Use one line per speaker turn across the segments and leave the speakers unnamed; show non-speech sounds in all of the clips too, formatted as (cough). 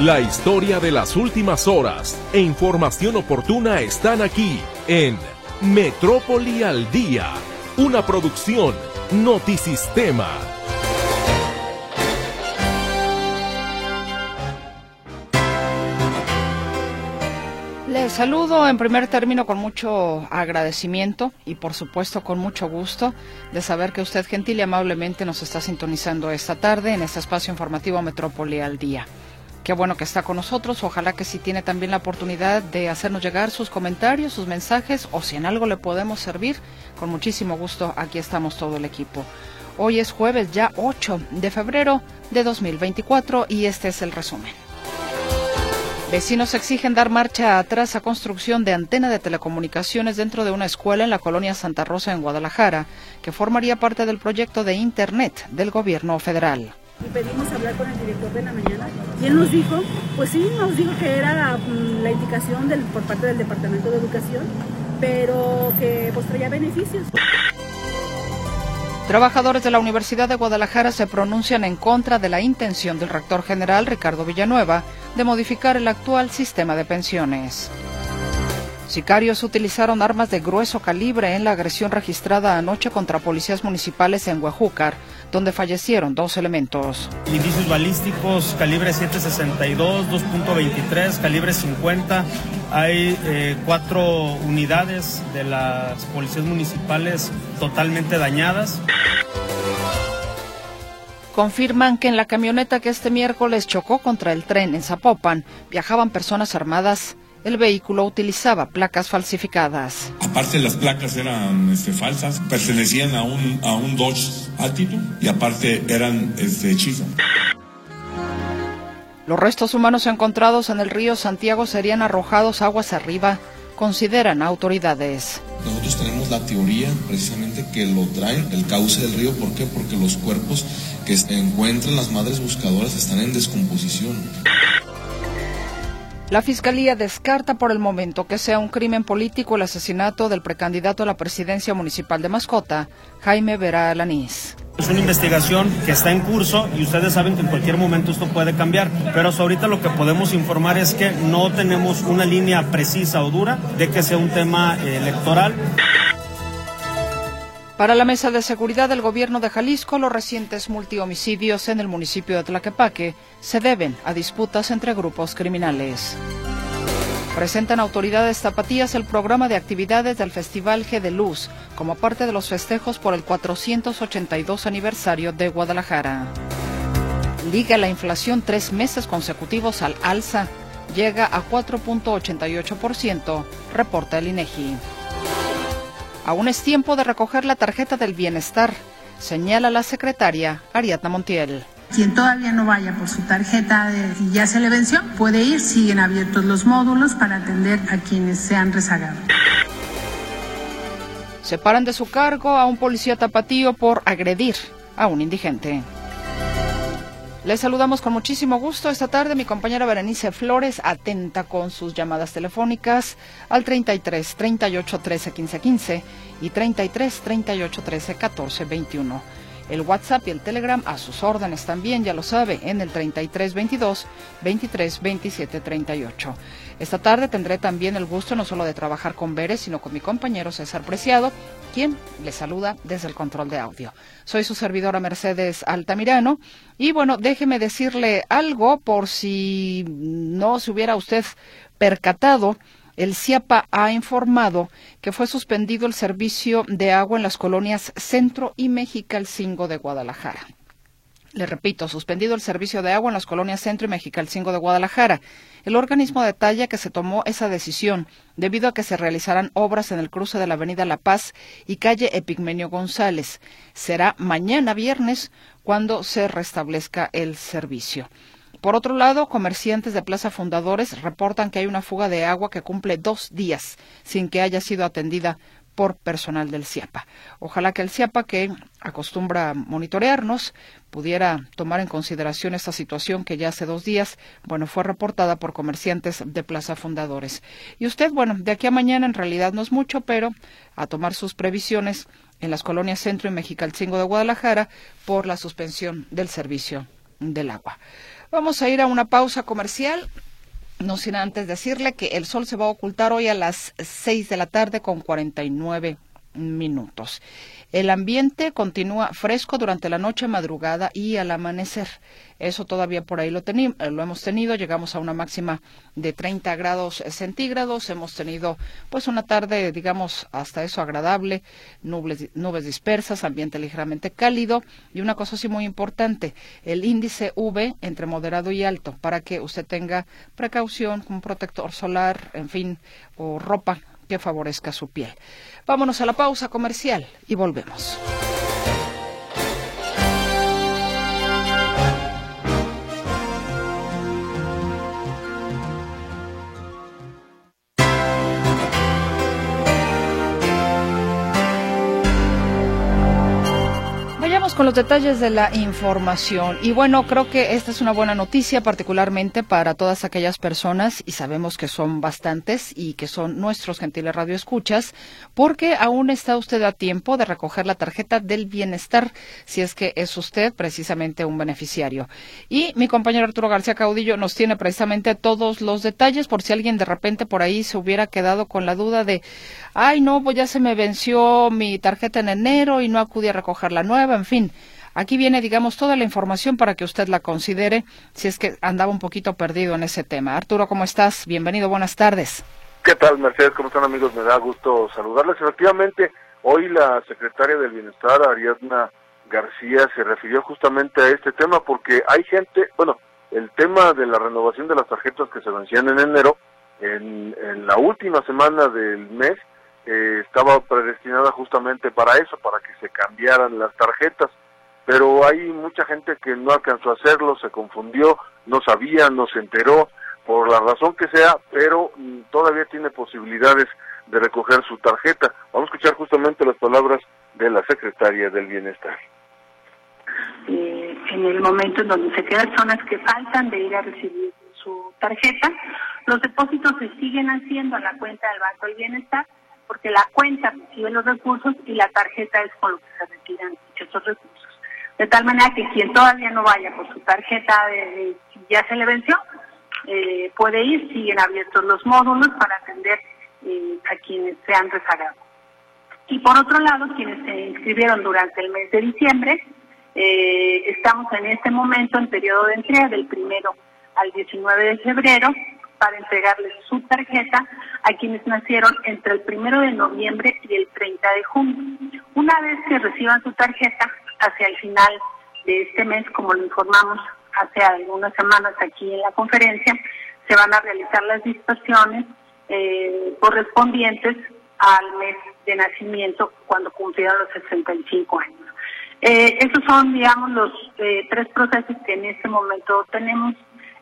La historia de las últimas horas e información oportuna están aquí en Metrópoli al Día, una producción Notisistema.
Les saludo en primer término con mucho agradecimiento y por supuesto con mucho gusto de saber que usted gentil y amablemente nos está sintonizando esta tarde en este espacio informativo Metrópoli al Día. Qué bueno que está con nosotros. Ojalá que si tiene también la oportunidad de hacernos llegar sus comentarios, sus mensajes o si en algo le podemos servir, con muchísimo gusto aquí estamos todo el equipo. Hoy es jueves ya 8 de febrero de 2024 y este es el resumen. Vecinos exigen dar marcha atrás a construcción de antena de telecomunicaciones dentro de una escuela en la colonia Santa Rosa en Guadalajara, que formaría parte del proyecto de Internet del gobierno federal
y pedimos hablar con el director de la mañana y él nos dijo, pues sí, nos dijo que era mm, la indicación del, por parte del Departamento de Educación, pero que pues traía beneficios.
Trabajadores de la Universidad de Guadalajara se pronuncian en contra de la intención del rector general Ricardo Villanueva de modificar el actual sistema de pensiones. Sicarios utilizaron armas de grueso calibre en la agresión registrada anoche contra policías municipales en Huejúcar, donde fallecieron dos elementos.
Indicios balísticos, calibre 762, 2.23, calibre 50. Hay eh, cuatro unidades de las policías municipales totalmente dañadas.
Confirman que en la camioneta que este miércoles chocó contra el tren en Zapopan viajaban personas armadas el vehículo utilizaba placas falsificadas.
Aparte las placas eran este, falsas, pertenecían a un, a un Dodge Attitude y aparte eran este, hechizos.
Los restos humanos encontrados en el río Santiago serían arrojados aguas arriba, consideran autoridades.
Nosotros tenemos la teoría precisamente que lo traen el cauce del río. ¿Por qué? Porque los cuerpos que encuentran las madres buscadoras están en descomposición.
La Fiscalía descarta por el momento que sea un crimen político el asesinato del precandidato a la presidencia municipal de Mascota, Jaime Vera Alanís.
Es una investigación que está en curso y ustedes saben que en cualquier momento esto puede cambiar, pero ahorita lo que podemos informar es que no tenemos una línea precisa o dura de que sea un tema electoral.
Para la Mesa de Seguridad del Gobierno de Jalisco, los recientes multihomicidios en el municipio de Tlaquepaque se deben a disputas entre grupos criminales. Presentan autoridades tapatías el programa de actividades del Festival G de Luz como parte de los festejos por el 482 aniversario de Guadalajara. Liga la inflación tres meses consecutivos al alza. Llega a 4.88%, reporta el INEGI. Aún es tiempo de recoger la tarjeta del bienestar, señala la secretaria Ariadna Montiel.
Quien todavía no vaya por su tarjeta y ya se le venció, puede ir, siguen abiertos los módulos para atender a quienes se han rezagado.
Separan de su cargo a un policía tapatío por agredir a un indigente. Les saludamos con muchísimo gusto esta tarde mi compañera Berenice Flores, atenta con sus llamadas telefónicas al 33 38 13 15 15 y 33 38 13 14 21 el WhatsApp y el Telegram a sus órdenes también, ya lo sabe, en el 3322 23 27 38. Esta tarde tendré también el gusto no solo de trabajar con Veres, sino con mi compañero César Preciado, quien le saluda desde el control de audio. Soy su servidora Mercedes Altamirano y bueno, déjeme decirle algo por si no se hubiera usted percatado el CIAPA ha informado que fue suspendido el servicio de agua en las colonias Centro y Mexicalcingo de Guadalajara. Le repito, suspendido el servicio de agua en las colonias Centro y Mexicalcingo de Guadalajara. El organismo detalla que se tomó esa decisión debido a que se realizarán obras en el cruce de la Avenida La Paz y calle Epigmenio González. Será mañana viernes cuando se restablezca el servicio. Por otro lado, comerciantes de Plaza Fundadores reportan que hay una fuga de agua que cumple dos días sin que haya sido atendida por personal del CIAPA. Ojalá que el CIAPA, que acostumbra monitorearnos, pudiera tomar en consideración esta situación que ya hace dos días, bueno, fue reportada por comerciantes de Plaza Fundadores. Y usted, bueno, de aquí a mañana en realidad no es mucho, pero a tomar sus previsiones en las colonias Centro y Mexicalcingo de Guadalajara por la suspensión del servicio del agua. Vamos a ir a una pausa comercial. No sin antes decirle que el sol se va a ocultar hoy a las 6 de la tarde con 49 minutos. El ambiente continúa fresco durante la noche, madrugada y al amanecer. Eso todavía por ahí lo, lo hemos tenido. Llegamos a una máxima de 30 grados centígrados. Hemos tenido pues una tarde, digamos, hasta eso agradable, nubes, nubes dispersas, ambiente ligeramente cálido y una cosa así muy importante, el índice V entre moderado y alto para que usted tenga precaución, un protector solar, en fin, o ropa que favorezca su piel. Vámonos a la pausa comercial y volvemos. Con los detalles de la información. Y bueno, creo que esta es una buena noticia, particularmente para todas aquellas personas, y sabemos que son bastantes y que son nuestros gentiles radioescuchas, porque aún está usted a tiempo de recoger la tarjeta del bienestar, si es que es usted precisamente un beneficiario. Y mi compañero Arturo García Caudillo nos tiene precisamente todos los detalles, por si alguien de repente por ahí se hubiera quedado con la duda de, ay, no, pues ya se me venció mi tarjeta en enero y no acudí a recoger la nueva, en fin. Aquí viene, digamos, toda la información para que usted la considere si es que andaba un poquito perdido en ese tema. Arturo, ¿cómo estás? Bienvenido, buenas tardes.
¿Qué tal, Mercedes? ¿Cómo están, amigos? Me da gusto saludarles. Efectivamente, hoy la secretaria del Bienestar, Ariadna García, se refirió justamente a este tema porque hay gente, bueno, el tema de la renovación de las tarjetas que se vencían en enero, en, la última semana del mes, eh, estaba predestinada justamente para eso, para que se cambiaran las tarjetas pero hay mucha gente que no alcanzó a hacerlo, se confundió, no sabía, no se enteró, por la razón que sea, pero mm, todavía tiene posibilidades de recoger su tarjeta. Vamos a escuchar justamente las palabras de la secretaria del Bienestar.
Eh, en el momento en donde se quedan personas que faltan de ir a recibir su tarjeta, los depósitos se siguen haciendo a la cuenta del Banco del Bienestar, porque la cuenta recibe los recursos y la tarjeta es con lo que se retiran esos recursos. De tal manera que quien todavía no vaya por su tarjeta, de, ya se le venció, eh, puede ir, siguen abiertos los módulos para atender eh, a quienes se han rezagado. Y por otro lado, quienes se inscribieron durante el mes de diciembre, eh, estamos en este momento en periodo de entrega del primero al 19 de febrero para entregarles su tarjeta a quienes nacieron entre el primero de noviembre y el 30 de junio. Una vez que reciban su tarjeta, hacia el final de este mes, como lo informamos hace algunas semanas aquí en la conferencia, se van a realizar las dispersiones eh, correspondientes al mes de nacimiento cuando cumplieron los 65 años. Eh, esos son, digamos, los eh, tres procesos que en este momento tenemos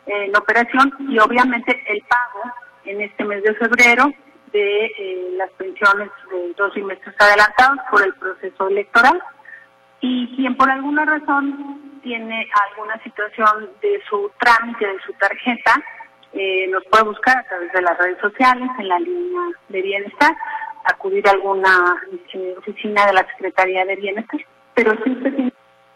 en operación y obviamente el pago en este mes de febrero de las pensiones de dos semestres adelantados por el proceso electoral y quien por alguna razón tiene alguna situación de su trámite, de su tarjeta, eh, nos puede buscar a través de las redes sociales, en la línea de bienestar, acudir a alguna eh, oficina de la Secretaría de Bienestar. Pero si usted tiene...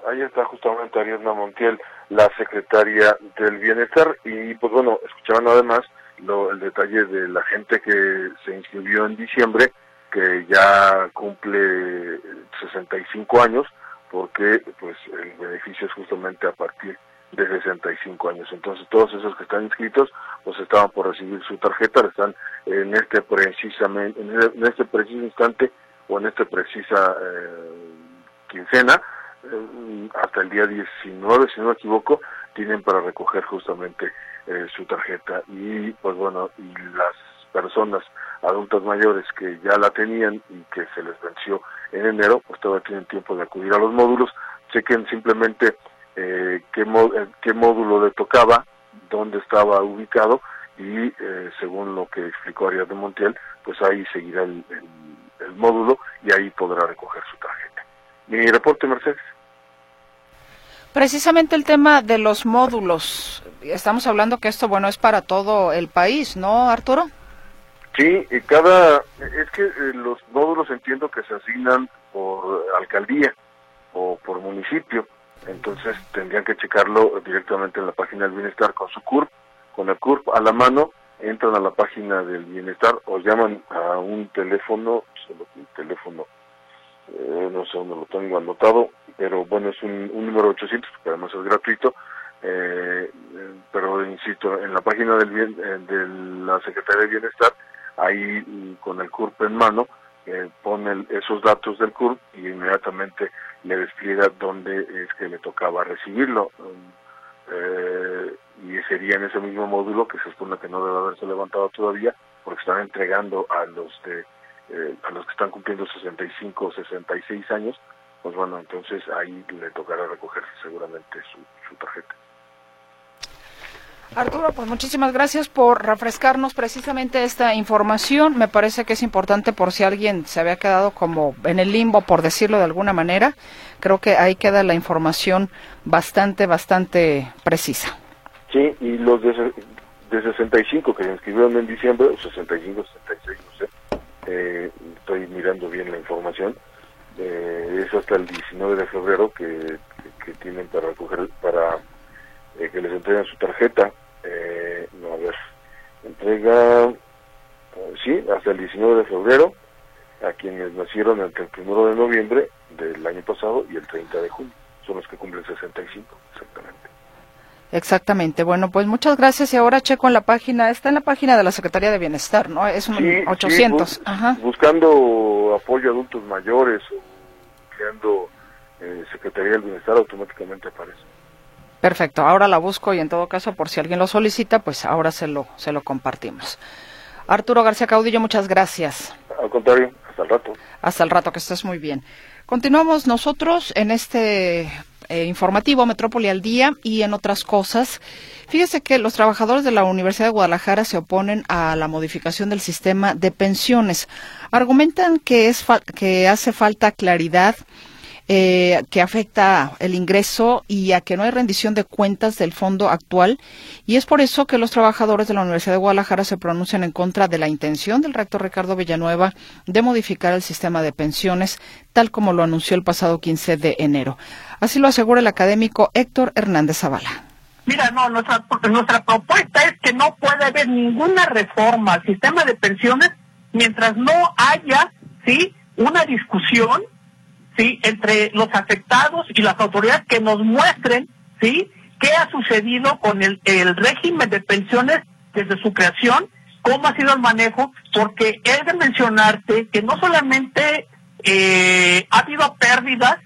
Ahí está justamente Ariadna Montiel, la secretaria del Bienestar, y pues bueno, escuchaban además lo, el detalle de la gente que se inscribió en diciembre, que ya cumple 65 años, porque pues el beneficio es justamente a partir de 65 años. Entonces todos esos que están inscritos pues estaban por recibir su tarjeta, están en este precisamente en este preciso instante o en esta precisa eh, quincena eh, hasta el día 19, si no me equivoco, tienen para recoger justamente eh, su tarjeta y pues bueno, y las personas adultas mayores que ya la tenían y que se les venció en enero, pues todavía tienen tiempo de acudir a los módulos, chequen simplemente eh, qué, eh, qué módulo le tocaba, dónde estaba ubicado y eh, según lo que explicó Arias de Montiel, pues ahí seguirá el, el módulo y ahí podrá recoger su tarjeta. Mi reporte, Mercedes.
Precisamente el tema de los módulos. Estamos hablando que esto, bueno, es para todo el país, ¿no, Arturo?
Sí, y cada, es que eh, los módulos entiendo que se asignan por alcaldía o por municipio. entonces tendrían que checarlo directamente en la página del bienestar con su CURP, con el CURP a la mano, entran a la página del bienestar o llaman a un teléfono, solo un teléfono, eh, no sé dónde lo tengo anotado, pero bueno, es un, número 800, que además es gratuito, eh, pero insisto, en la página del bien, eh, de la Secretaría de Bienestar, ahí mm, con el CURP en mano, eh, pone esos datos del CURP y inmediatamente le despliega dónde es que le tocaba recibirlo. Eh, y sería en ese mismo módulo que se supone que no debe haberse levantado todavía porque están entregando a los de eh, a los que están cumpliendo 65 o 66 años pues bueno entonces ahí le tocará recoger seguramente su, su tarjeta
Arturo, pues muchísimas gracias por refrescarnos precisamente esta información. Me parece que es importante por si alguien se había quedado como en el limbo, por decirlo de alguna manera. Creo que ahí queda la información bastante, bastante precisa.
Sí, y los de, de 65 que se inscribieron en diciembre, o 65, 66, no sé, eh, estoy mirando bien la información, eh, es hasta el 19 de febrero que, tienen para recoger, para eh, que les entreguen su tarjeta. Eh, no, a ver, entrega, eh, sí, hasta el 19 de febrero a quienes nacieron entre el 1 de noviembre del año pasado y el 30 de junio. Son los que cumplen 65, exactamente.
Exactamente. Bueno, pues muchas gracias. Y ahora checo en la página, está en la página de la Secretaría de Bienestar, ¿no? Es un 800.
Buscando apoyo a adultos mayores o creando Secretaría del Bienestar, automáticamente aparece.
Perfecto, ahora la busco y en todo caso, por si alguien lo solicita, pues ahora se lo, se lo compartimos. Arturo García Caudillo, muchas gracias.
Al contrario, hasta el rato.
Hasta el rato, que estés muy bien. Continuamos nosotros en este eh, informativo Metrópoli al Día y en otras cosas. Fíjese que los trabajadores de la Universidad de Guadalajara se oponen a la modificación del sistema de pensiones. Argumentan que, es que hace falta claridad eh, que afecta el ingreso y a que no hay rendición de cuentas del fondo actual. Y es por eso que los trabajadores de la Universidad de Guadalajara se pronuncian en contra de la intención del rector Ricardo Villanueva de modificar el sistema de pensiones, tal como lo anunció el pasado 15 de enero. Así lo asegura el académico Héctor Hernández Zavala.
Mira, no, nuestra, nuestra propuesta es que no puede haber ninguna reforma al sistema de pensiones mientras no haya, ¿sí?, una discusión ¿sí? entre los afectados y las autoridades que nos muestren ¿sí? qué ha sucedido con el, el régimen de pensiones desde su creación, cómo ha sido el manejo, porque es de mencionarte que no solamente eh, ha habido pérdidas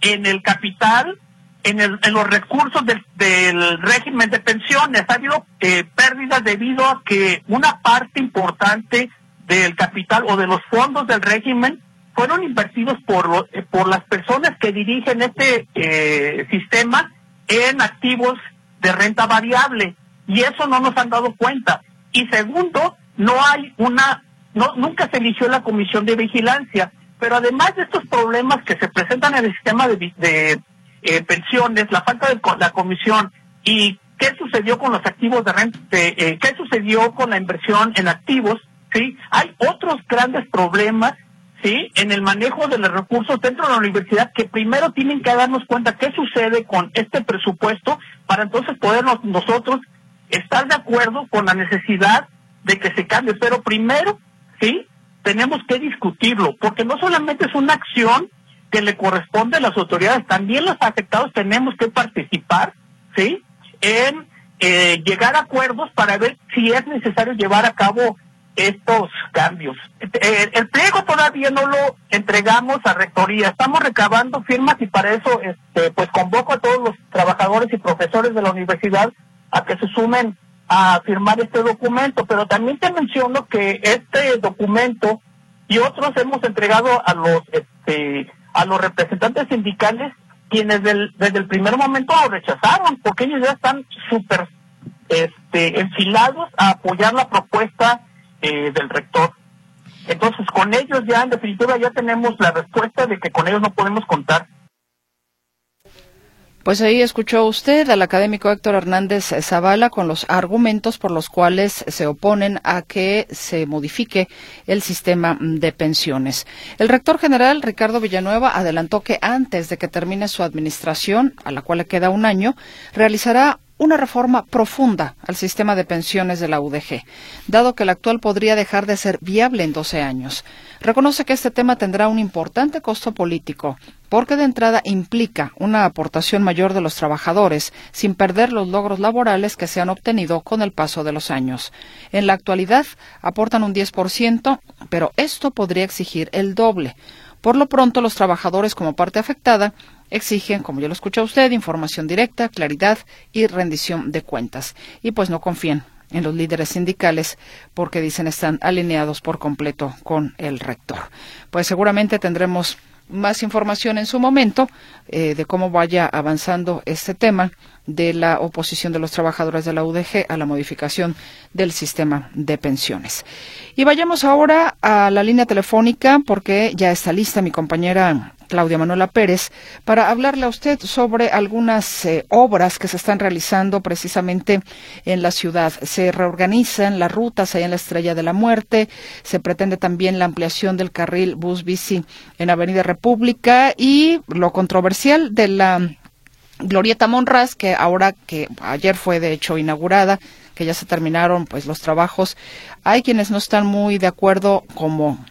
en el capital, en, el, en los recursos del, del régimen de pensiones, ha habido eh, pérdidas debido a que una parte importante del capital o de los fondos del régimen fueron invertidos por, eh, por las personas que dirigen este eh, sistema en activos de renta variable. Y eso no nos han dado cuenta. Y segundo, no hay una, no, nunca se eligió la comisión de vigilancia, pero además de estos problemas que se presentan en el sistema de, de eh, pensiones, la falta de la comisión y qué sucedió con los activos de renta, qué sucedió con la inversión en activos, sí, hay otros grandes problemas ¿sí? en el manejo de los recursos dentro de la universidad que primero tienen que darnos cuenta qué sucede con este presupuesto para entonces poder nosotros estar de acuerdo con la necesidad de que se cambie. Pero primero, ¿sí? Tenemos que discutirlo, porque no solamente es una acción que le corresponde a las autoridades, también los afectados tenemos que participar, ¿sí? En eh, llegar a acuerdos para ver si es necesario llevar a cabo estos cambios. Eh, el pliego todavía no lo entregamos a rectoría, estamos recabando firmas y para eso este, pues convoco a todos los trabajadores y profesores de la universidad a que se sumen a firmar este documento, pero también te menciono que este documento y otros hemos entregado a los este, a los representantes sindicales quienes desde el primer momento lo rechazaron porque ellos ya están súper este, enfilados a apoyar la propuesta eh, del rector. Entonces, con ellos ya, en definitiva, ya tenemos la respuesta de que con ellos no podemos contar.
Pues ahí escuchó usted al académico Héctor Hernández Zavala con los argumentos por los cuales se oponen a que se modifique el sistema de pensiones. El rector general Ricardo Villanueva adelantó que antes de que termine su administración, a la cual le queda un año, realizará una reforma profunda al sistema de pensiones de la UDG, dado que el actual podría dejar de ser viable en 12 años. Reconoce que este tema tendrá un importante costo político, porque de entrada implica una aportación mayor de los trabajadores, sin perder los logros laborales que se han obtenido con el paso de los años. En la actualidad aportan un 10%, pero esto podría exigir el doble. Por lo pronto, los trabajadores como parte afectada exigen, como ya lo escucha usted, información directa, claridad y rendición de cuentas. Y pues no confían en los líderes sindicales porque dicen están alineados por completo con el rector. Pues seguramente tendremos más información en su momento eh, de cómo vaya avanzando este tema de la oposición de los trabajadores de la UDG a la modificación del sistema de pensiones. Y vayamos ahora a la línea telefónica porque ya está lista mi compañera Claudia Manuela Pérez, para hablarle a usted sobre algunas eh, obras que se están realizando precisamente en la ciudad. Se reorganizan las rutas ahí en la Estrella de la Muerte, se pretende también la ampliación del carril bus-bici en Avenida República y lo controversial de la Glorieta Monraz, que ahora que ayer fue de hecho inaugurada, que ya se terminaron pues los trabajos, hay quienes no están muy de acuerdo como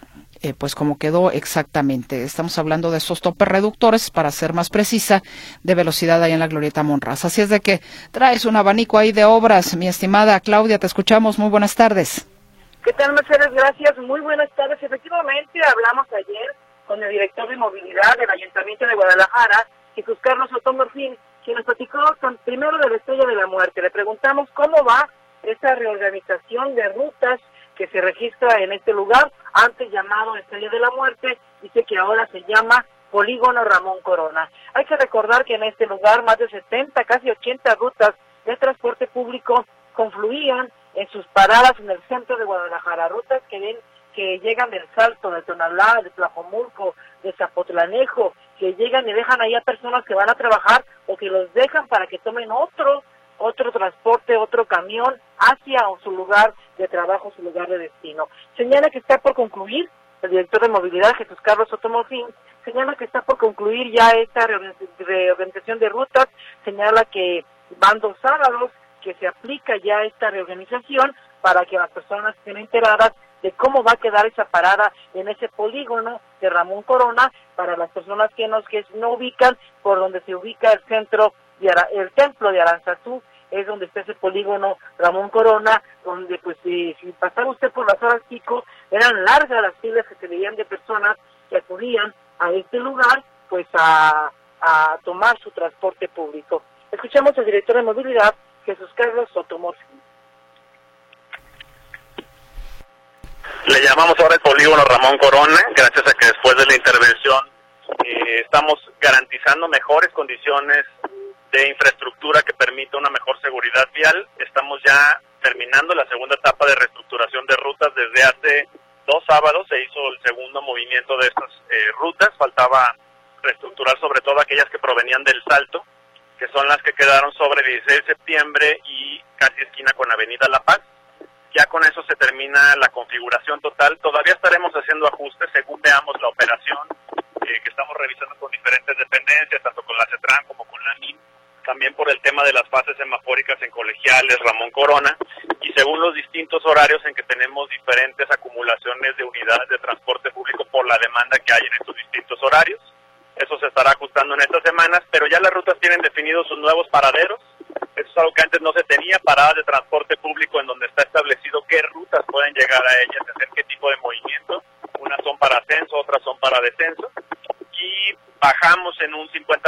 eh, pues como quedó exactamente. Estamos hablando de esos topes reductores, para ser más precisa, de velocidad ahí en la Glorieta Monraz. Así es de que traes un abanico ahí de obras, mi estimada Claudia, te escuchamos. Muy buenas tardes.
¿Qué tal, Mercedes? Gracias. Muy buenas tardes. Efectivamente, hablamos ayer con el director de movilidad del Ayuntamiento de Guadalajara, Jesús Carlos Otomorfín, quien nos platicó con, primero de la Estrella de la Muerte. Le preguntamos cómo va esa reorganización de rutas que se registra en este lugar, antes llamado Estrella de la Muerte, dice que ahora se llama Polígono Ramón Corona. Hay que recordar que en este lugar más de 70, casi 80 rutas de transporte público confluían en sus paradas en el centro de Guadalajara, rutas que ven que llegan del Salto, de Tonalá, de Tlajomulco, de Zapotlanejo, que llegan y dejan ahí a personas que van a trabajar o que los dejan para que tomen otro otro transporte, otro camión hacia su lugar de trabajo, su lugar de destino. Señala que está por concluir, el director de movilidad, Jesús Carlos Otomofín, señala que está por concluir ya esta reorganización de rutas, señala que van dos sábados que se aplica ya esta reorganización para que las personas estén enteradas de cómo va a quedar esa parada en ese polígono de Ramón Corona para las personas que, nos, que no ubican por donde se ubica el centro el templo de Aranzazú es donde está ese polígono Ramón Corona, donde pues si, pasaba usted por las horas pico, eran largas las filas que se veían de personas que acudían a este lugar pues a, a tomar su transporte público. Escuchamos al director de movilidad, Jesús Carlos Sotomorfi.
Le llamamos ahora el polígono Ramón Corona, gracias a que después de la intervención eh, estamos garantizando mejores condiciones de infraestructura mejor seguridad vial. Estamos ya terminando la segunda etapa de reestructuración de rutas desde hace dos sábados. Se hizo el segundo movimiento de estas eh, rutas. Faltaba reestructurar sobre todo aquellas que provenían del Salto, que son las que quedaron sobre 16 de septiembre y casi esquina con Avenida La Paz. Ya con eso se termina la configuración total. Todavía estaremos haciendo ajustes según veamos la operación eh, que estamos revisando con diferentes dependencias, tanto con la CETRAN como con la NIM también por el tema de las fases semafóricas en colegiales, Ramón Corona, y según los distintos horarios en que tenemos diferentes acumulaciones de unidades de transporte público por la demanda que hay en estos distintos horarios. Eso se estará ajustando en estas semanas, pero ya las rutas tienen definidos sus nuevos paraderos. Eso es algo que antes no se tenía, paradas de transporte público en donde está establecido qué rutas pueden llegar a ellas, hacer qué tipo de movimiento. Unas son para ascenso, otras son para descenso. Y bajamos en un 50%,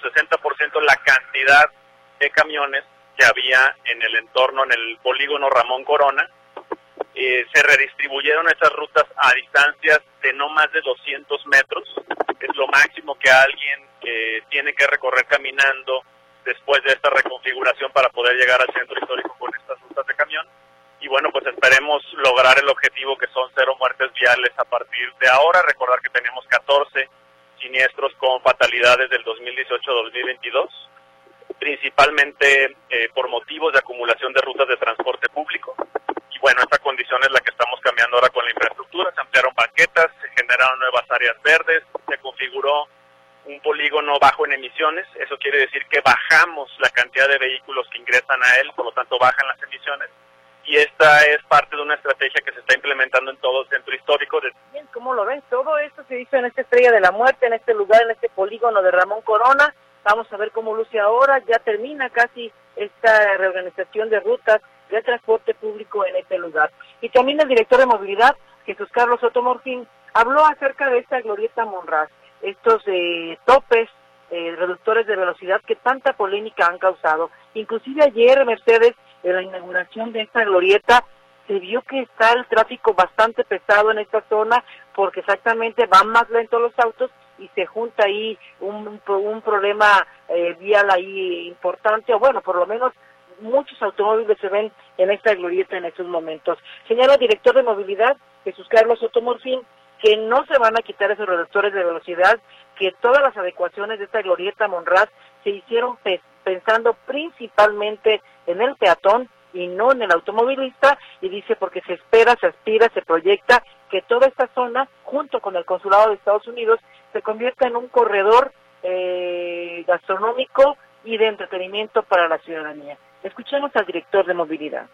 60% la cantidad de camiones que había en el entorno, en el polígono Ramón Corona. Eh, se redistribuyeron estas rutas a distancias de no más de 200 metros. Es lo máximo que alguien eh, tiene que recorrer caminando después de esta reconfiguración para poder llegar al centro histórico con estas rutas de camión. Y bueno, pues esperemos lograr el objetivo que son cero muertes viales a partir de ahora. Recordar que tenemos 14 siniestros con fatalidades del 2018-2022 principalmente eh, por motivos de acumulación de rutas de transporte público. Y bueno, esta condición es la que estamos cambiando ahora con la infraestructura. Se ampliaron banquetas, se generaron nuevas áreas verdes, se configuró un polígono bajo en emisiones. Eso quiere decir que bajamos la cantidad de vehículos que ingresan a él, por lo tanto bajan las emisiones. Y esta es parte de una estrategia que se está implementando en todo el centro histórico.
Bien, ¿cómo lo ven? Todo esto hizo en esta estrella de la muerte, en este lugar, en este polígono de Ramón Corona. Vamos a ver cómo luce ahora. Ya termina casi esta reorganización de rutas de transporte público en este lugar. Y también el director de movilidad, Jesús Carlos Otomorfín, habló acerca de esta glorieta Monraz, estos eh, topes eh, reductores de velocidad que tanta polémica han causado. Inclusive ayer, Mercedes, en la inauguración de esta glorieta, se vio que está el tráfico bastante pesado en esta zona porque exactamente van más lentos los autos y se junta ahí un, un problema eh, vial ahí importante, o bueno, por lo menos muchos automóviles se ven en esta glorieta en estos momentos. Señala director de movilidad, Jesús Carlos Otomorfín, que no se van a quitar esos reductores de velocidad, que todas las adecuaciones de esta glorieta Monraz se hicieron pensando principalmente en el peatón y no en el automovilista, y dice porque se espera, se aspira, se proyecta que toda esta zona, junto con el consulado de Estados Unidos, se convierta en un corredor eh, gastronómico y de entretenimiento para la ciudadanía. Escuchemos al director de movilidad.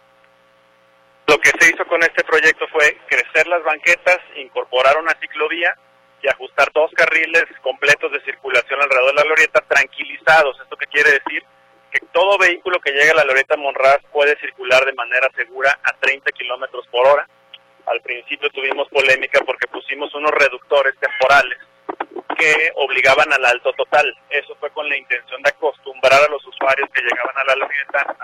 Lo que se hizo con este proyecto fue crecer las banquetas, incorporar una ciclovía y ajustar dos carriles completos de circulación alrededor de la Loreta tranquilizados. ¿Esto qué quiere decir? Que todo vehículo que llegue a la Loreta Monraz puede circular de manera segura a 30 kilómetros por hora. Al principio tuvimos polémica porque pusimos unos reductores temporales que obligaban al alto total. Eso fue con la intención de acostumbrar a los usuarios que llegaban a la Loreta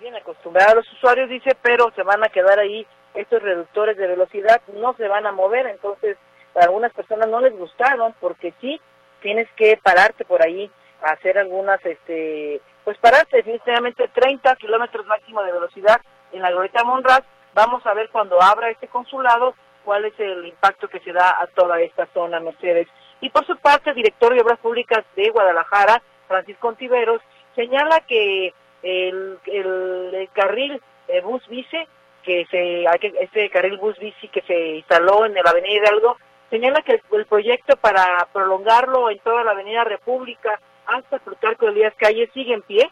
bien acostumbrados a los usuarios, dice, pero se van a quedar ahí estos reductores de velocidad, no se van a mover, entonces a algunas personas no les gustaron porque sí, tienes que pararte por ahí hacer algunas, este, pues pararte definitivamente 30 kilómetros máximo de velocidad en la Glorieta Monraz. Vamos a ver cuando abra este consulado cuál es el impacto que se da a toda esta zona, Mercedes. Y por su parte, el director de Obras Públicas de Guadalajara, Francisco Ontiveros, señala que el, el, carril bus bici que se este carril bus bici que se instaló en la Avenida Hidalgo señala que el, proyecto para prolongarlo en toda la Avenida República hasta Plutarco de Díaz Calle sigue en pie.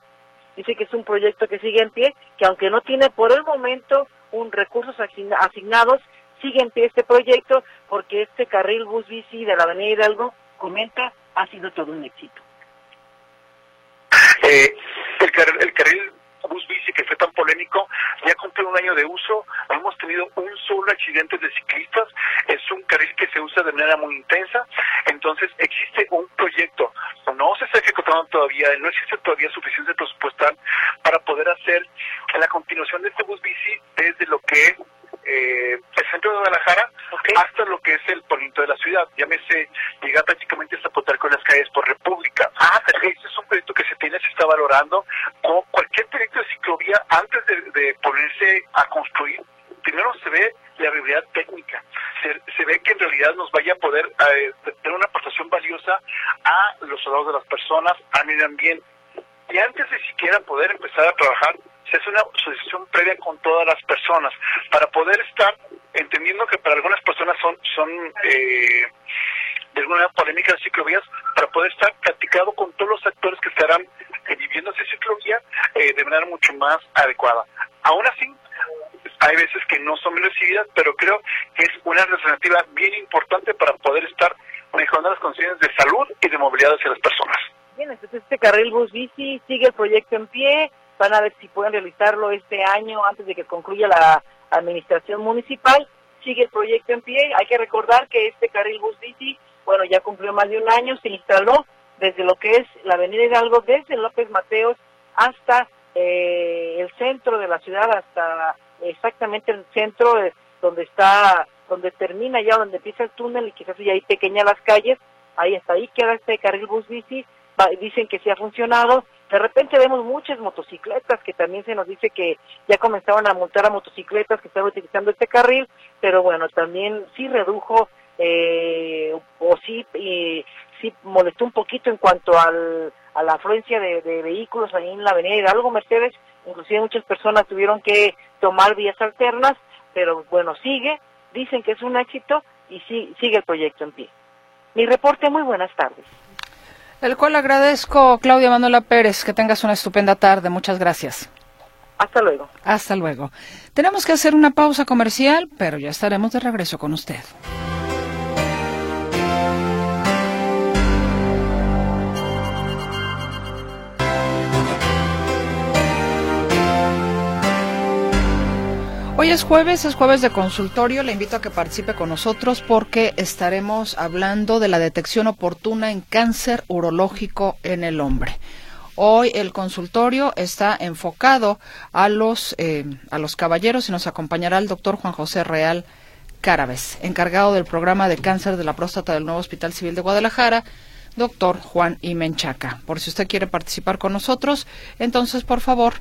Dice que es un proyecto que sigue en pie, que aunque no tiene por el momento un recursos asignados, sigue en pie este proyecto porque este carril bus bici de la Avenida Hidalgo, comenta, ha sido todo un éxito.
Eh, el carril bus bici que fue tan polémico ya cumple un año de uso, hemos tenido un solo accidente de ciclistas, es un carril que se usa de manera muy intensa, entonces existe un proyecto, no se está ejecutando todavía, no existe todavía suficiente presupuestal para poder hacer la continuación de este bus bici desde lo que es eh, el centro de Guadalajara hasta lo que es el poniente de la ciudad. Llámese llegar prácticamente hasta poder con las calles por República. Ah, este es un proyecto que se tiene, se está valorando. Como cualquier proyecto de ciclovía, antes de, ponerse a construir, primero se ve la viabilidad técnica. Se, ve que en realidad nos vaya a poder eh, tener una aportación valiosa a los soldados de las personas, al medio ambiente. Y antes de siquiera poder empezar a trabajar, se hace una asociación previa con todas las personas para poder estar entendiendo que para algunas personas son son eh, de alguna polémica de ciclovías para poder estar platicado con todos los actores que estarán eh, viviendo esa ciclovía eh, de manera mucho más adecuada. Aún así, hay veces que no son bien recibidas, pero creo que es una alternativa bien importante para poder estar mejorando las condiciones de salud y de movilidad hacia las personas.
Bien, entonces este carril bus bici sigue el proyecto en pie, van a ver si pueden realizarlo este año antes de que concluya la administración municipal. Sigue el proyecto en pie. Hay que recordar que este carril bus bici, bueno, ya cumplió más de un año, se instaló desde lo que es la Avenida Hidalgo, desde López Mateos hasta eh, el centro de la ciudad, hasta exactamente el centro donde está, donde termina ya, donde empieza el túnel y quizás ya hay pequeñas las calles. Ahí hasta ahí queda este carril bus bici. dicen que sí ha funcionado de repente vemos muchas motocicletas que también se nos dice que ya comenzaron a montar a motocicletas que estaban utilizando este carril, pero bueno, también sí redujo eh, o sí, sí molestó un poquito en cuanto al, a la afluencia de, vehículos ahí en la avenida Hidalgo Mercedes, inclusive muchas personas tuvieron que tomar vías alternas, pero bueno, sigue, dicen que es un éxito y sí, sigue el proyecto en pie. Mi reporte, muy buenas tardes.
El cual agradezco, Claudia Manuela Pérez, que tengas una estupenda tarde. Muchas gracias.
Hasta luego.
Hasta luego. Tenemos que hacer una pausa comercial, pero ya estaremos de regreso con usted. Hoy es jueves, es jueves de consultorio. Le invito a que participe con nosotros porque estaremos hablando de la detección oportuna en cáncer urológico en el hombre. Hoy el consultorio está enfocado a los, eh, a los caballeros y nos acompañará el doctor Juan José Real Carabes, encargado del programa de cáncer de la próstata del nuevo Hospital Civil de Guadalajara, doctor Juan Imenchaca. Por si usted quiere participar con nosotros, entonces por favor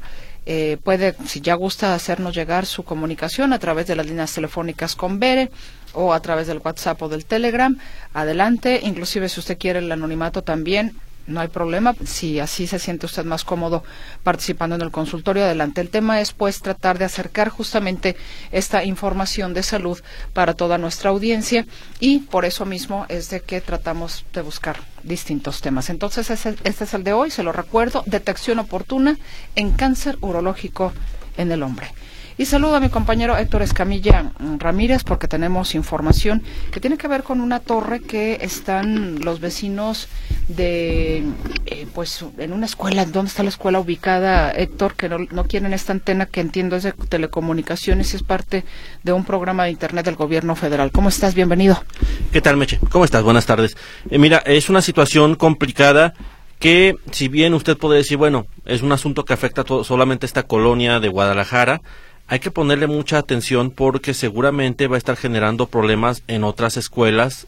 eh, puede, si ya gusta, hacernos llegar su comunicación a través de las líneas telefónicas con Bere o a través del WhatsApp o del Telegram. Adelante, inclusive si usted quiere el anonimato también, no hay problema. Si así se siente usted más cómodo participando en el consultorio, adelante. El tema es, pues, tratar de acercar justamente esta información de salud para toda nuestra audiencia y por eso mismo es de que tratamos de buscar distintos temas. Entonces, este es el de hoy, se lo recuerdo, detección oportuna en cáncer urológico en el hombre. Y saludo a mi compañero Héctor Escamilla Ramírez porque tenemos información que tiene que ver con una torre que están los vecinos de, eh, pues, en una escuela. ¿Dónde está la escuela ubicada, Héctor? Que no, quieren esta antena que entiendo es de telecomunicaciones y es parte de un programa de Internet del gobierno federal. ¿Cómo estás? Bienvenido.
¿Qué tal, Meche? ¿Cómo estás? Buenas tardes. Eh, mira, es una situación complicada que si bien usted puede decir, bueno, es un asunto que afecta todo, solamente esta colonia de Guadalajara, hay que ponerle mucha atención porque seguramente va a estar generando problemas en otras escuelas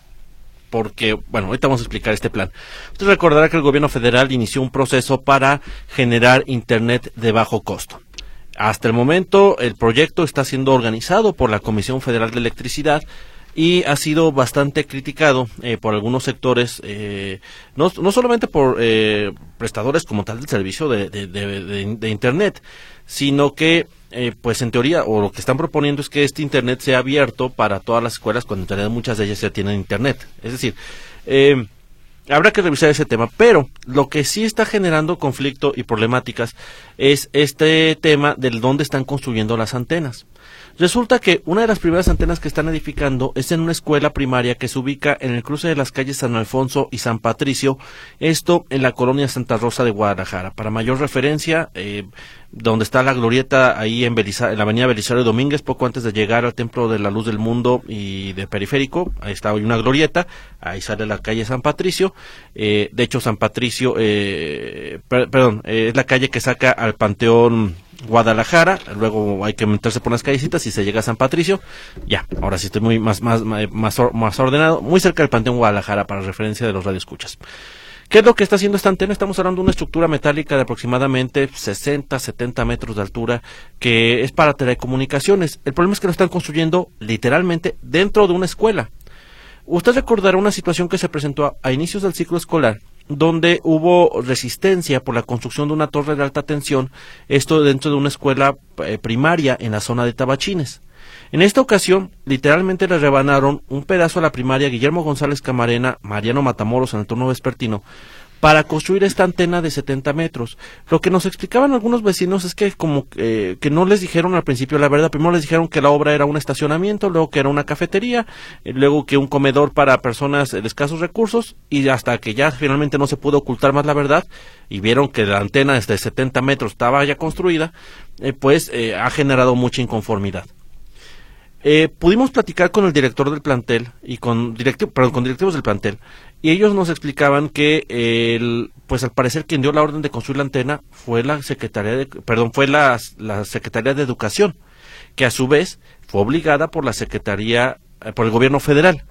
porque, bueno, ahorita vamos a explicar este plan. Usted recordará que el gobierno federal inició un proceso para generar Internet de bajo costo. Hasta el momento, el proyecto está siendo organizado por la Comisión Federal de Electricidad y ha sido bastante criticado eh, por algunos sectores, eh, no, no, solamente por eh, prestadores como tal del servicio de, de Internet, sino que eh, pues en teoría, o lo que están proponiendo es que este Internet sea abierto para todas las escuelas, cuando en realidad muchas de ellas ya tienen Internet. Es decir, eh, habrá que revisar ese tema, pero lo que sí está generando conflicto y problemáticas es este tema del dónde están construyendo las antenas. Resulta que una de las primeras antenas que están edificando es en una escuela primaria que se ubica en el cruce de las calles San Alfonso y San Patricio, esto en la colonia Santa Rosa de Guadalajara. Para mayor referencia, eh, donde está la glorieta ahí en, la avenida Belisario Domínguez, poco antes de llegar al Templo de la Luz del Mundo y de Periférico, ahí está hoy una glorieta, ahí sale la calle San Patricio, eh, de hecho San Patricio, eh, perdón, es la calle que saca al Panteón Guadalajara, luego hay que meterse por las callecitas y se llega a San Patricio, ya, ahora sí estoy muy más, más, más, más ordenado, muy cerca del Panteón Guadalajara para referencia de los radioescuchas. ¿Qué es lo que está haciendo esta antena? Estamos hablando de una estructura metálica de aproximadamente 60, 70 metros de altura que es para telecomunicaciones. El problema es que lo están construyendo literalmente dentro de una escuela. Usted recordará una situación que se presentó a inicios del ciclo escolar donde hubo resistencia por la construcción de una torre de alta tensión, esto dentro de una escuela eh, primaria en la zona de Tabachines. En esta ocasión, literalmente le rebanaron un pedazo a la primaria Guillermo González Camarena, Mariano Matamoros en el turno vespertino, para construir esta antena de 70 metros. Lo que nos explicaban algunos vecinos es que como que no les dijeron al principio la verdad, primero les dijeron que la obra era un estacionamiento, luego que era una cafetería, eh, luego que un comedor para personas de escasos recursos y hasta que ya finalmente no se pudo ocultar más la verdad y vieron que la antena de 70 metros estaba ya construida, eh, pues eh, ha generado mucha inconformidad. pudimos platicar con el director del plantel y con, con directivos del plantel y ellos nos explicaban que el, pues al parecer quien dio la orden de construir la antena fue la secretaría de, perdón fue la, secretaría de educación que a su vez fue obligada por la secretaría eh, por el gobierno federal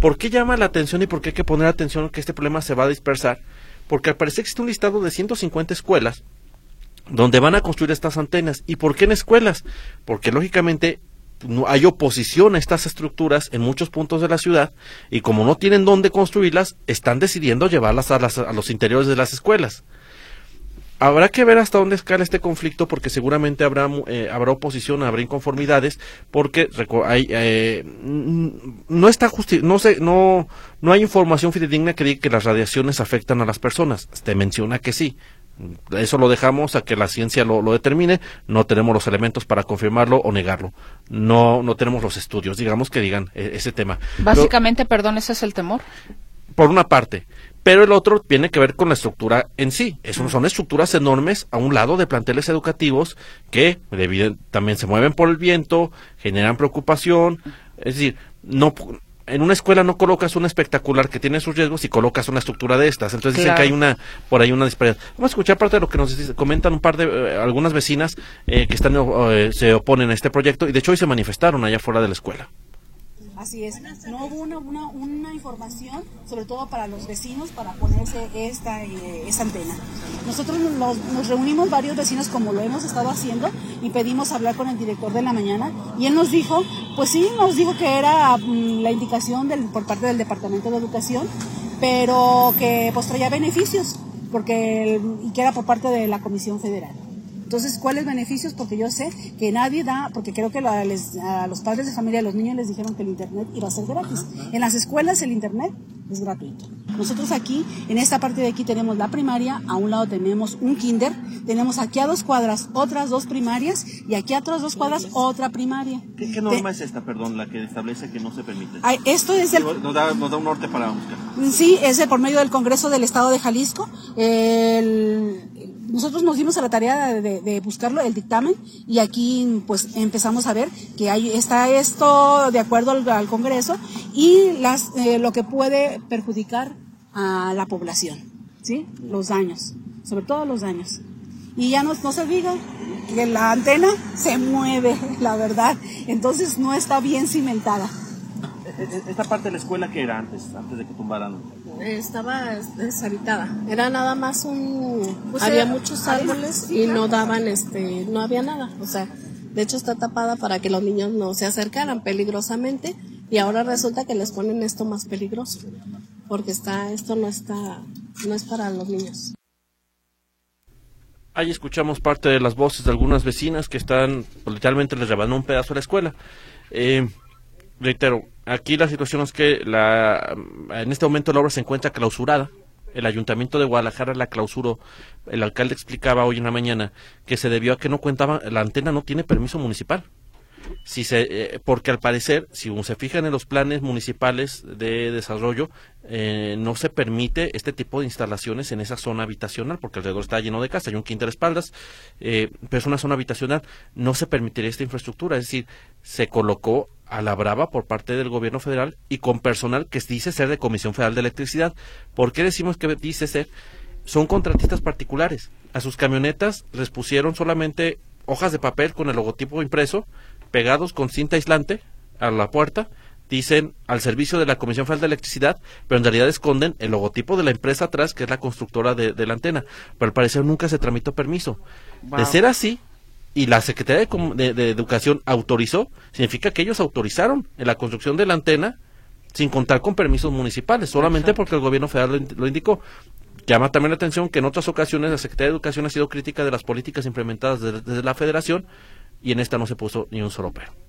¿por qué llama la atención y por qué hay que poner atención que este problema se va a dispersar? porque al parecer existe un listado de 150 escuelas donde van a construir estas antenas. ¿Y por qué en escuelas? Porque lógicamente hay oposición a estas estructuras en muchos puntos de la ciudad y como no tienen dónde construirlas, están decidiendo llevarlas a, a los interiores de las escuelas. Habrá que ver hasta dónde escala este conflicto porque seguramente habrá eh, habrá oposición, habrá inconformidades porque hay, eh, no está no sé, no no hay información fidedigna que diga que las radiaciones afectan a las personas. Te menciona que sí. Eso lo dejamos a que la ciencia lo, determine. No tenemos los elementos para confirmarlo o negarlo. No no tenemos los estudios, digamos que digan e, ese tema.
Básicamente, perdón, ese es el temor.
Por una parte pero el otro tiene que ver con la estructura en sí. son estructuras enormes a un lado de planteles educativos que también se mueven por el viento, generan preocupación. Es decir, no en una escuela no colocas un espectacular que tiene sus riesgos y colocas una estructura de estas. Entonces dicen que hay una por ahí una disparidad. Vamos a escuchar parte de lo que nos comentan un par de eh, algunas vecinas eh, que están eh, se oponen a este proyecto y de hecho hoy se manifestaron allá fuera de la escuela.
Así es, no hubo una, una, una, información, sobre todo para los vecinos, para ponerse esta, eh, antena. Nosotros nos, reunimos varios vecinos, como lo hemos estado haciendo, y pedimos hablar con el director de la mañana, y él nos dijo, pues sí, nos dijo que era mm, la indicación del, por parte del Departamento de Educación, pero que pues traía beneficios, porque, y que era por parte de la Comisión Federal. Entonces, ¿cuáles beneficios? Porque yo sé que nadie da, porque creo que a los padres de familia, a los niños les dijeron que el Internet iba a ser gratis. En las escuelas el Internet es gratuito. Nosotros aquí, en esta parte de aquí tenemos la primaria, a un lado tenemos un kinder, tenemos aquí a dos cuadras otras dos primarias y aquí a otras dos cuadras otra primaria.
¿Qué, norma es esta, perdón, la que establece que no se permite?
esto es el...
Nos da, nos da un norte para buscar.
Sí, es por medio del Congreso del Estado de Jalisco. El, nosotros nos dimos a la tarea de, buscarlo, el dictamen, y aquí pues empezamos a ver que hay, está esto de acuerdo al, Congreso y las, eh, lo que puede perjudicar a la población, ¿sí? Los daños, sobre todo los daños. Y ya no, no se diga que la antena se mueve, (laughs) la verdad, entonces no está bien cimentada.
Esta parte de la escuela que era antes, antes de que tumbaran.
Estaba deshabitada. Era nada más un, pues había muchos árboles y no daban, este, no había nada. O sea, de hecho está tapada para que los niños no se acercaran peligrosamente y ahora resulta que les ponen esto más peligroso porque está, esto no está, no es para los niños.
Ahí escuchamos parte de las voces de algunas vecinas que están, literalmente les rebanó un pedazo a la escuela. Eh, reitero, aquí la situación es que la, en este momento la obra se encuentra clausurada. El ayuntamiento de Guadalajara la clausuró. El alcalde explicaba hoy en la mañana que se debió a que no contaba, la antena no tiene permiso municipal si se, eh, porque al parecer, si se fijan en los planes municipales de desarrollo, eh, no se permite este tipo de instalaciones en esa zona habitacional, porque alrededor está lleno de casas, hay un quinto espaldas, eh, pero es una zona habitacional, no se permitiría esta infraestructura, es decir, se colocó a la brava por parte del gobierno federal y con personal que dice ser de Comisión Federal de Electricidad. ¿Por qué decimos que dice ser? Son contratistas particulares. A sus camionetas les pusieron solamente hojas de papel con el logotipo impreso pegados con cinta aislante a la puerta, dicen al servicio de la Comisión Federal de Electricidad, pero en realidad esconden el logotipo de la empresa atrás, que es la constructora de, la antena. Pero al parecer nunca se tramitó permiso. De ser así, y la Secretaría de, Educación autorizó, significa que ellos autorizaron en la construcción de la antena sin contar con permisos municipales, solamente porque el gobierno federal lo, indicó. Llama también la atención que en otras ocasiones la Secretaría de Educación ha sido crítica de las políticas implementadas desde la Federación y en esta no se puso ni un solo pero.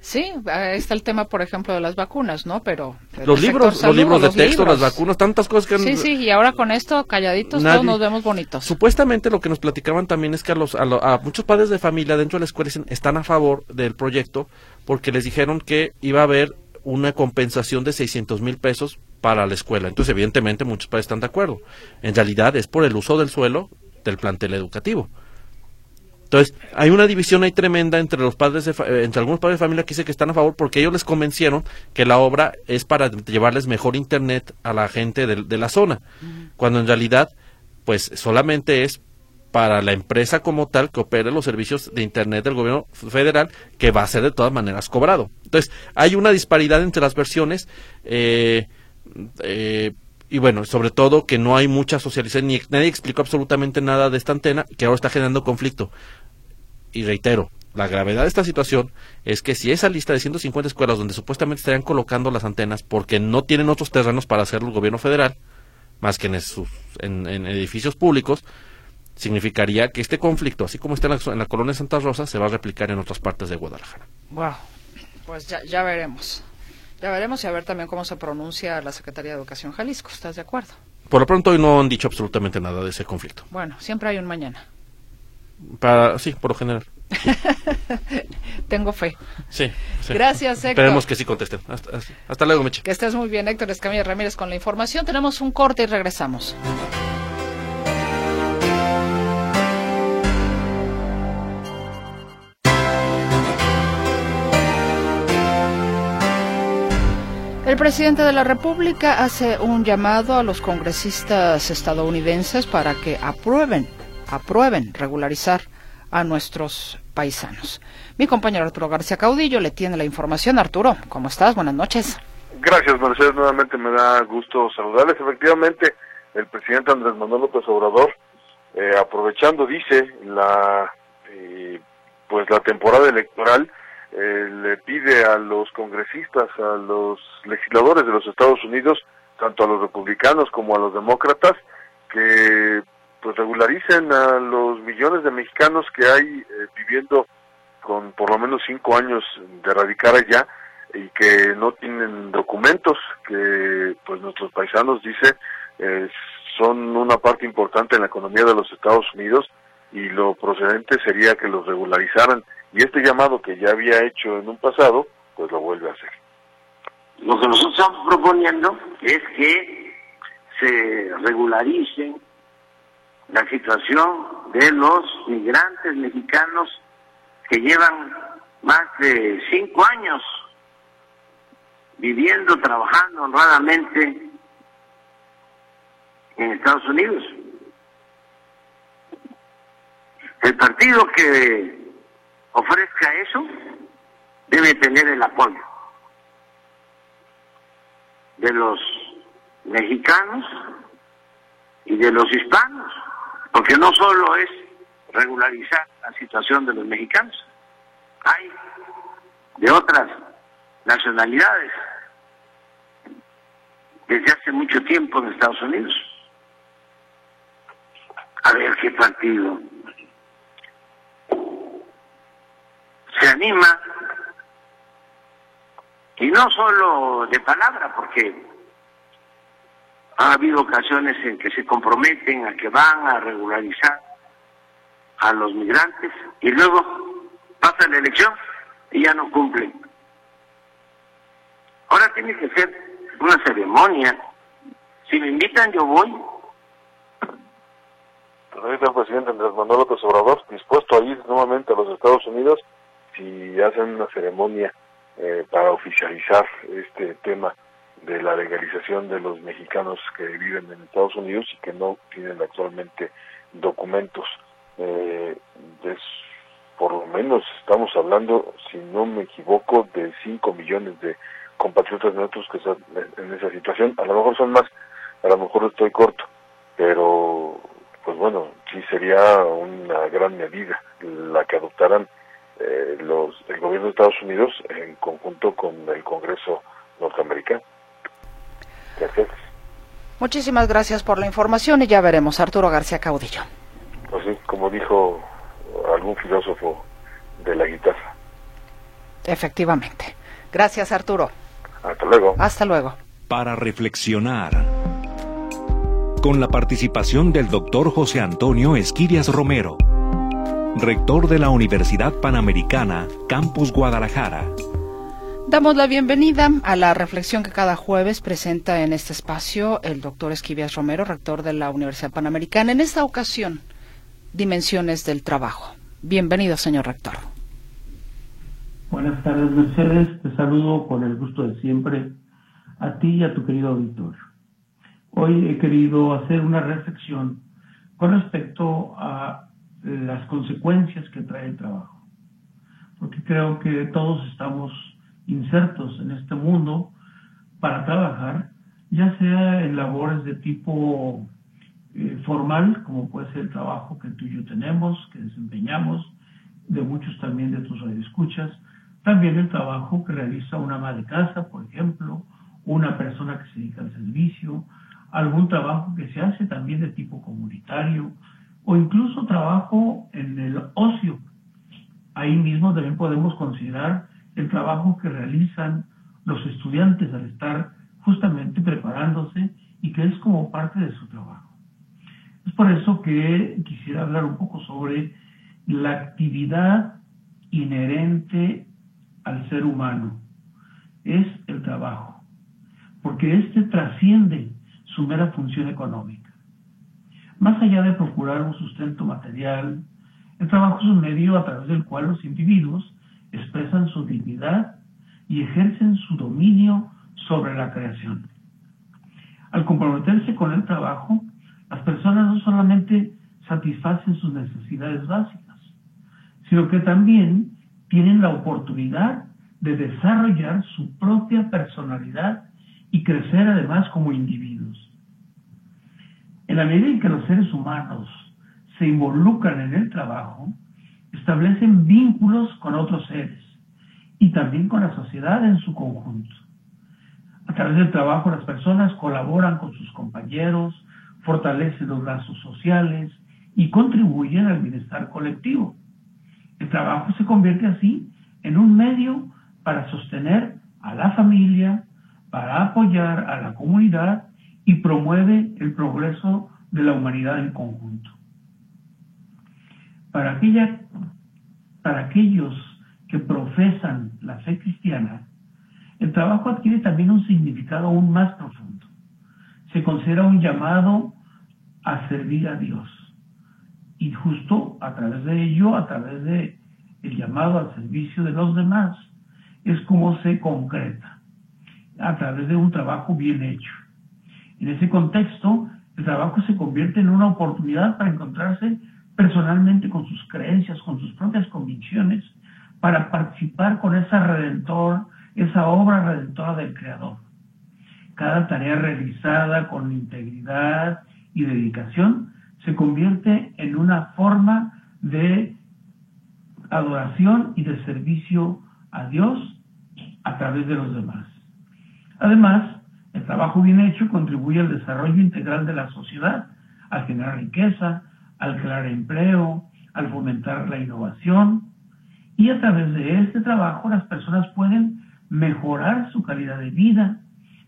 Sí, está el tema, por ejemplo, de las vacunas, ¿no? Pero
los libros, los libros de texto, las vacunas, tantas cosas que
sí, sí, y ahora con esto calladitos todos nos vemos bonitos.
Supuestamente lo que nos platicaban también es que a los a, muchos padres de familia dentro de la escuela están a favor del proyecto porque les dijeron que iba a haber una compensación de 600 mil pesos para la escuela. Entonces, evidentemente, muchos padres están de acuerdo. En realidad es por el uso del suelo del plantel educativo. Entonces, hay una división ahí tremenda entre los padres de, eh, entre algunos padres de familia que dicen que están a favor porque ellos les convencieron que la obra es para llevarles mejor internet a la gente de, la zona, cuando en realidad, pues solamente es para la empresa como tal que opere los servicios de internet del gobierno federal que va a ser de todas maneras cobrado. Entonces, hay una disparidad entre las versiones. Eh, eh, y bueno, sobre todo que no hay mucha socialización, ni nadie explicó absolutamente nada de esta antena que ahora está generando conflicto y reitero, La gravedad de esta situación es que si esa lista de 150 escuelas donde supuestamente estarían colocando las antenas porque no tienen otros terrenos para hacerlo el gobierno federal, más que en, en, edificios públicos, significaría que este conflicto, así como está en la, en la, colonia Santa Rosa, se va a replicar en otras partes de Guadalajara.
Wow, pues ya, ya veremos. Ya veremos y a ver también cómo se pronuncia la Secretaría de Educación Jalisco. ¿Estás de acuerdo?
Por lo pronto hoy no han dicho absolutamente nada de ese conflicto.
Bueno, siempre hay un mañana.
Para, sí, por lo general. (laughs)
Tengo fe.
Sí,
Gracias, Héctor.
Esperemos que sí contesten. Hasta, hasta luego, Meche.
Que estés muy bien, Héctor Escamilla Ramírez, con la información. Tenemos un corte y regresamos. El presidente de la República hace un llamado a los congresistas estadounidenses para que aprueben, aprueben regularizar a nuestros paisanos. Mi compañero Arturo García Caudillo le tiene la información. Arturo, ¿cómo estás? Buenas noches.
Gracias, Mercedes. Nuevamente me da gusto saludarles. Efectivamente, el presidente Andrés Manuel López Obrador, eh, aprovechando, dice, la eh, pues la temporada electoral, eh, le pide a los congresistas, a los legisladores de los Estados Unidos, tanto a los republicanos como a los demócratas, que pues regularicen a los millones de mexicanos que hay eh, viviendo con por lo menos cinco años de radicar allá y que no tienen documentos, que pues nuestros paisanos dice eh, son una parte importante en la economía de los Estados Unidos y lo procedente sería que los regularizaran y este llamado que ya había hecho en un pasado, pues lo vuelve a hacer.
Lo que nosotros estamos proponiendo es que se regularicen la situación de los migrantes mexicanos que llevan más de cinco años viviendo, trabajando honradamente en Estados Unidos. El partido que ofrezca eso, debe tener el apoyo de los mexicanos y de los hispanos, porque no solo es regularizar la situación de los mexicanos, hay de otras nacionalidades desde hace mucho tiempo en Estados Unidos. A ver qué partido se anima, y no solo de palabra, porque ha habido ocasiones en que se comprometen a que van a regularizar a los migrantes y luego pasa la elección y ya no cumplen. Ahora tiene que ser una ceremonia. Si me invitan yo voy.
Ahorita el presidente Andrés Manuel López Obrador dispuesto a ir nuevamente a los Estados Unidos si hacen una ceremonia eh, para oficializar este tema de la legalización de los mexicanos que viven en Estados Unidos y que no tienen actualmente documentos. Eh, por lo menos estamos hablando, si no me equivoco, de 5 millones de compatriotas nuestros que están en esa situación. A lo mejor son más, a lo mejor estoy corto, pero pues bueno, sí sería una gran medida la que adoptaran eh, los, el gobierno de Estados Unidos en conjunto con el Congreso norteamericano. Gracias.
Muchísimas gracias por la información y ya veremos. Arturo García Caudillo.
Pues sí, como dijo algún filósofo de la guitarra.
Efectivamente. Gracias, Arturo.
Hasta luego.
Hasta luego.
Para reflexionar. Con la participación del doctor José Antonio Esquirias Romero rector de la Universidad Panamericana, Campus Guadalajara.
Damos la bienvenida a la reflexión que cada jueves presenta en este espacio el doctor Esquivias Romero, rector de la Universidad Panamericana. En esta ocasión, dimensiones del trabajo. Bienvenido, señor rector.
Buenas tardes, Mercedes. Te saludo con el gusto de siempre a ti y a tu querido auditorio. Hoy he querido hacer una reflexión con respecto a las consecuencias que trae el trabajo. Porque creo que todos estamos insertos en este mundo para trabajar, ya sea en labores de tipo eh, formal, como puede ser el trabajo que tú y yo tenemos, que desempeñamos, de muchos también de tus escuchas, también el trabajo que realiza una ama de casa, por ejemplo, una persona que se dedica al servicio, algún trabajo que se hace también de tipo comunitario o incluso trabajo en el ocio. Ahí mismo también podemos considerar el trabajo que realizan los estudiantes al estar justamente preparándose y que es como parte de su trabajo. Es por eso que quisiera hablar un poco sobre la actividad inherente al ser humano. Es el trabajo, porque éste trasciende su mera función económica. Más allá de procurar un sustento material, el trabajo es un medio a través del cual los individuos expresan su dignidad y ejercen su dominio sobre la creación. Al comprometerse con el trabajo, las personas no solamente satisfacen sus necesidades básicas, sino que también tienen la oportunidad de desarrollar su propia personalidad y crecer además como individuos. En la medida en que los seres humanos se involucran en el trabajo, establecen vínculos con otros seres y también con la sociedad en su conjunto. A través del trabajo las personas colaboran con sus compañeros, fortalecen los lazos sociales y contribuyen al bienestar colectivo. El trabajo se convierte así en un medio para sostener a la familia, para apoyar a la comunidad y promueve el progreso de la humanidad en conjunto. Para, aquella, para aquellos que profesan la fe cristiana, el trabajo adquiere también un significado aún más profundo. Se considera un llamado a servir a Dios. Y justo a través de ello, a través de el llamado al servicio de los demás, es como se concreta, a través de un trabajo bien hecho. En ese contexto, el trabajo se convierte en una oportunidad para encontrarse personalmente con sus creencias, con sus propias convicciones, para participar con esa redentor, esa obra redentora del Creador. Cada tarea realizada con integridad y dedicación se convierte en una forma de adoración y de servicio a Dios a través de los demás. Además, el trabajo bien hecho contribuye al desarrollo integral de la sociedad, al generar riqueza, al crear empleo, al fomentar la innovación. Y a través de este trabajo las personas pueden mejorar su calidad de vida,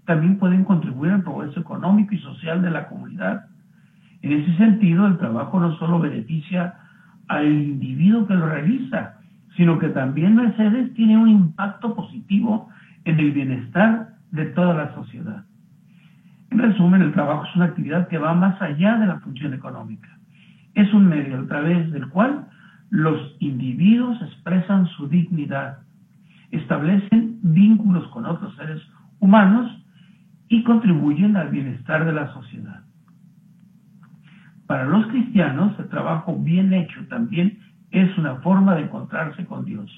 también pueden contribuir al progreso económico y social de la comunidad. En ese sentido, el trabajo no solo beneficia al individuo que lo realiza, sino que también Mercedes tiene un impacto positivo en el bienestar de toda la sociedad. En resumen, el trabajo es una actividad que va más allá de la función económica. Es un medio a través del cual los individuos expresan su dignidad, establecen vínculos con otros seres humanos y contribuyen al bienestar de la sociedad. Para los cristianos, el trabajo bien hecho también es una forma de encontrarse con Dios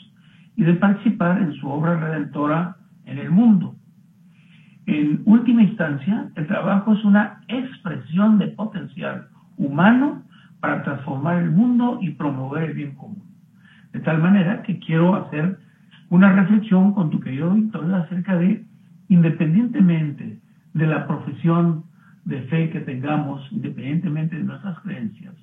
y de participar en su obra redentora en el mundo. En última instancia, el trabajo es una expresión de potencial humano para transformar el mundo y promover el bien común. De tal manera que quiero hacer una reflexión con tu querido Victoria acerca de, independientemente de la profesión de fe que tengamos, independientemente de nuestras creencias,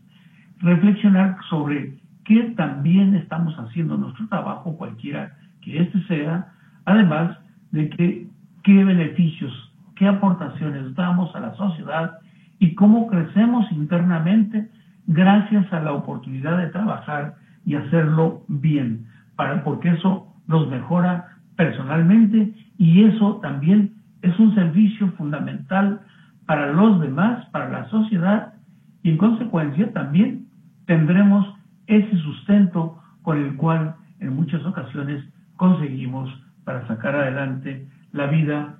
reflexionar sobre qué también estamos haciendo nuestro trabajo, cualquiera que éste sea, además de que qué beneficios, qué aportaciones damos a la sociedad y cómo crecemos internamente gracias a la oportunidad de trabajar y hacerlo bien, para, porque eso nos mejora personalmente y eso también es un servicio fundamental para los demás, para la sociedad y en consecuencia también tendremos ese sustento con el cual en muchas ocasiones conseguimos para sacar adelante la vida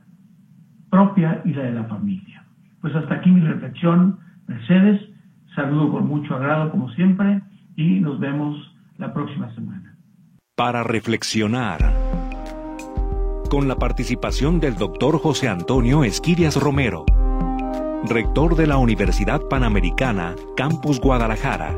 propia y la de la familia. Pues hasta aquí mi reflexión, Mercedes. Saludo con mucho agrado como siempre y nos vemos la próxima semana.
Para reflexionar. Con la participación del doctor José Antonio Esquirias Romero, rector de la Universidad Panamericana, Campus Guadalajara.